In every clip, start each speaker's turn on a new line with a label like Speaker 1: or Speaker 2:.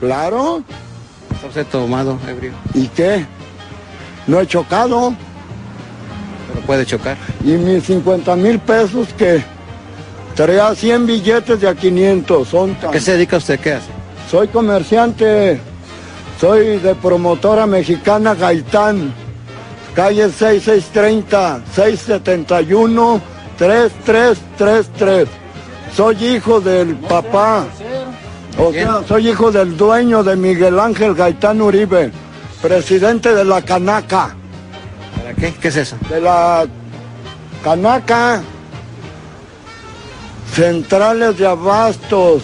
Speaker 1: Claro.
Speaker 2: Usted tomado, ebrio.
Speaker 1: ¿Y qué? No he chocado.
Speaker 2: Pero puede chocar.
Speaker 1: Y mis 50 mil pesos que traía 100 billetes de a 500. Son tan-
Speaker 2: ¿A qué se dedica usted? ¿Qué hace?
Speaker 1: Soy comerciante. Soy de promotora mexicana Gaitán. Calle 6630, 671, 3333. Soy hijo del papá. O sea, soy hijo del dueño de Miguel Ángel Gaitán Uribe, presidente de la Canaca.
Speaker 2: ¿Para qué? ¿Qué es eso?
Speaker 1: De la Canaca. Centrales de abastos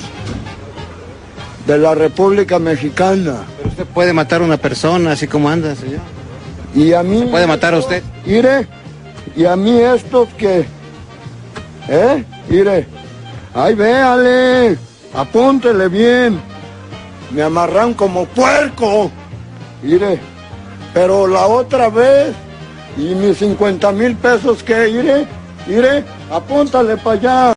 Speaker 1: de la República Mexicana.
Speaker 2: Pero usted puede matar a una persona así como anda, señor.
Speaker 1: Y a mí...
Speaker 2: puede matar a usted?
Speaker 1: Mire, y a mí estos que... ¿Eh? Mire, ay véale, apúntele bien. Me amarran como puerco. Mire, pero la otra vez, y mis 50 mil pesos que, mire, mire, apúntale para allá.